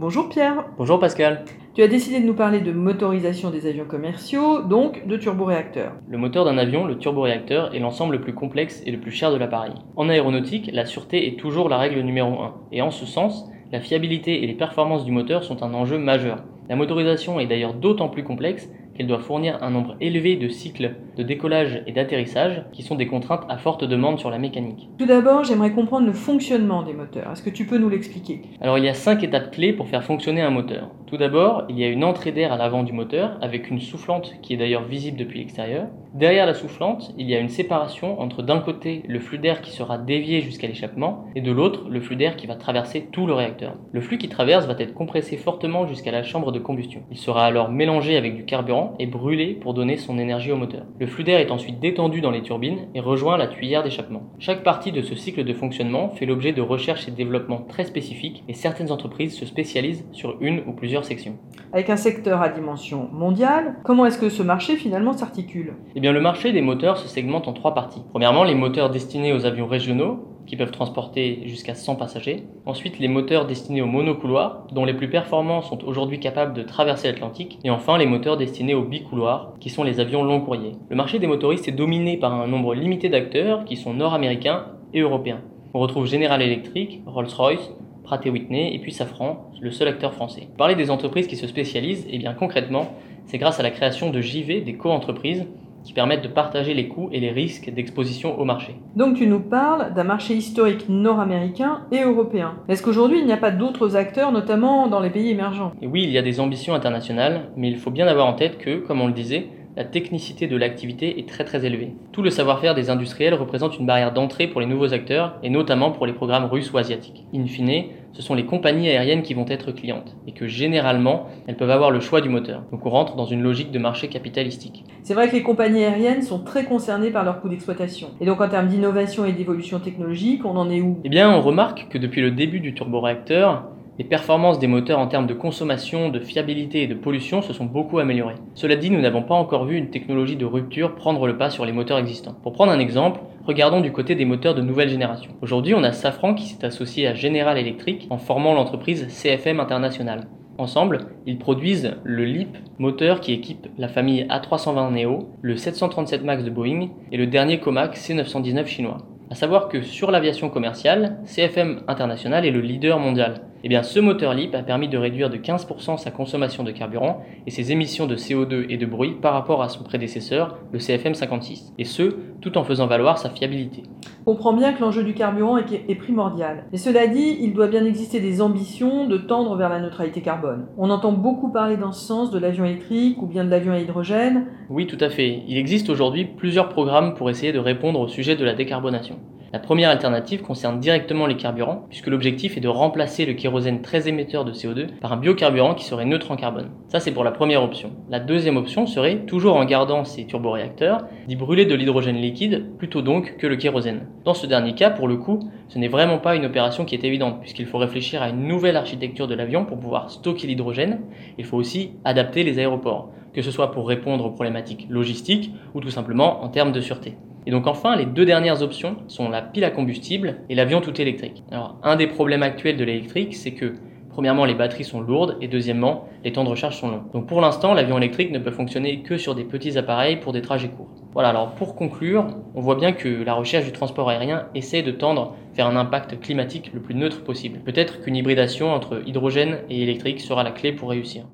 Bonjour Pierre. Bonjour Pascal. Tu as décidé de nous parler de motorisation des avions commerciaux, donc de turboréacteurs. Le moteur d'un avion, le turboréacteur, est l'ensemble le plus complexe et le plus cher de l'appareil. En aéronautique, la sûreté est toujours la règle numéro 1, et en ce sens, la fiabilité et les performances du moteur sont un enjeu majeur. La motorisation est d'ailleurs d'autant plus complexe qu'elle doit fournir un nombre élevé de cycles de décollage et d'atterrissage qui sont des contraintes à forte demande sur la mécanique. Tout d'abord, j'aimerais comprendre le fonctionnement des moteurs. Est-ce que tu peux nous l'expliquer? Alors il y a cinq étapes clés pour faire fonctionner un moteur. Tout d'abord, il y a une entrée d'air à l'avant du moteur avec une soufflante qui est d'ailleurs visible depuis l'extérieur. Derrière la soufflante, il y a une séparation entre d'un côté le flux d'air qui sera dévié jusqu'à l'échappement et de l'autre le flux d'air qui va traverser tout le réacteur. Le flux qui traverse va être compressé fortement jusqu'à la chambre de combustion. Il sera alors mélangé avec du carburant et brûlé pour donner son énergie au moteur. Le flux d'air est ensuite détendu dans les turbines et rejoint la tuyère d'échappement. Chaque partie de ce cycle de fonctionnement fait l'objet de recherches et développements très spécifiques et certaines entreprises se spécialisent sur une ou plusieurs sections. Avec un secteur à dimension mondiale, comment est-ce que ce marché finalement s'articule? Eh bien le marché des moteurs se segmente en trois parties. Premièrement, les moteurs destinés aux avions régionaux, qui peuvent transporter jusqu'à 100 passagers. Ensuite, les moteurs destinés aux monocouloirs, dont les plus performants sont aujourd'hui capables de traverser l'Atlantique. Et enfin, les moteurs destinés aux bicouloirs, qui sont les avions long courriers. Le marché des motoristes est dominé par un nombre limité d'acteurs qui sont nord-américains et européens. On retrouve General Electric, Rolls-Royce, Pratt Whitney et puis Safran, le seul acteur français. Parler des entreprises qui se spécialisent, et eh bien concrètement, c'est grâce à la création de JV, des co-entreprises, qui permettent de partager les coûts et les risques d'exposition au marché. Donc tu nous parles d'un marché historique nord-américain et européen. Est-ce qu'aujourd'hui il n'y a pas d'autres acteurs, notamment dans les pays émergents? Et Oui, il y a des ambitions internationales, mais il faut bien avoir en tête que, comme on le disait, la technicité de l'activité est très très élevée. Tout le savoir-faire des industriels représente une barrière d'entrée pour les nouveaux acteurs, et notamment pour les programmes russes ou asiatiques. In fine, ce sont les compagnies aériennes qui vont être clientes, et que généralement, elles peuvent avoir le choix du moteur. Donc on rentre dans une logique de marché capitalistique. C'est vrai que les compagnies aériennes sont très concernées par leurs coûts d'exploitation. Et donc en termes d'innovation et d'évolution technologique, on en est où? Eh bien, on remarque que depuis le début du turboréacteur, les performances des moteurs en termes de consommation, de fiabilité et de pollution se sont beaucoup améliorées. Cela dit, nous n'avons pas encore vu une technologie de rupture prendre le pas sur les moteurs existants. Pour prendre un exemple, regardons du côté des moteurs de nouvelle génération. Aujourd'hui, on a Safran qui s'est associé à General Electric en formant l'entreprise CFM International. Ensemble, ils produisent le LEAP, moteur qui équipe la famille A320 Neo, le 737 MAX de Boeing et le dernier Comac C919 chinois. A savoir que sur l'aviation commerciale, CFM International est le leader mondial. Eh bien, ce moteur LEAP a permis de réduire de 15% sa consommation de carburant et ses émissions de CO2 et de bruit par rapport à son prédécesseur, le CFM 56, et ce, tout en faisant valoir sa fiabilité. On comprend bien que l'enjeu du carburant est primordial. Mais cela dit, il doit bien exister des ambitions de tendre vers la neutralité carbone. On entend beaucoup parler dans ce sens de l'avion électrique ou bien de l'avion à hydrogène. Oui, tout à fait. Il existe aujourd'hui plusieurs programmes pour essayer de répondre au sujet de la décarbonation. La première alternative concerne directement les carburants, puisque l'objectif est de remplacer le kérosène très émetteur de CO2 par un biocarburant qui serait neutre en carbone. Ça, c'est pour la première option. La deuxième option serait, toujours en gardant ces turboréacteurs, d'y brûler de l'hydrogène liquide, plutôt donc que le kérosène. Dans ce dernier cas, pour le coup, ce n'est vraiment pas une opération qui est évidente, puisqu'il faut réfléchir à une nouvelle architecture de l'avion pour pouvoir stocker l'hydrogène. Il faut aussi adapter les aéroports, que ce soit pour répondre aux problématiques logistiques ou tout simplement en termes de sûreté. Et donc enfin, les deux dernières options sont la pile à combustible et l'avion tout électrique. Alors un des problèmes actuels de l'électrique, c'est que premièrement les batteries sont lourdes et deuxièmement les temps de recharge sont longs. Donc pour l'instant, l'avion électrique ne peut fonctionner que sur des petits appareils pour des trajets courts. Voilà, alors pour conclure, on voit bien que la recherche du transport aérien essaie de tendre vers un impact climatique le plus neutre possible. Peut-être qu'une hybridation entre hydrogène et électrique sera la clé pour réussir.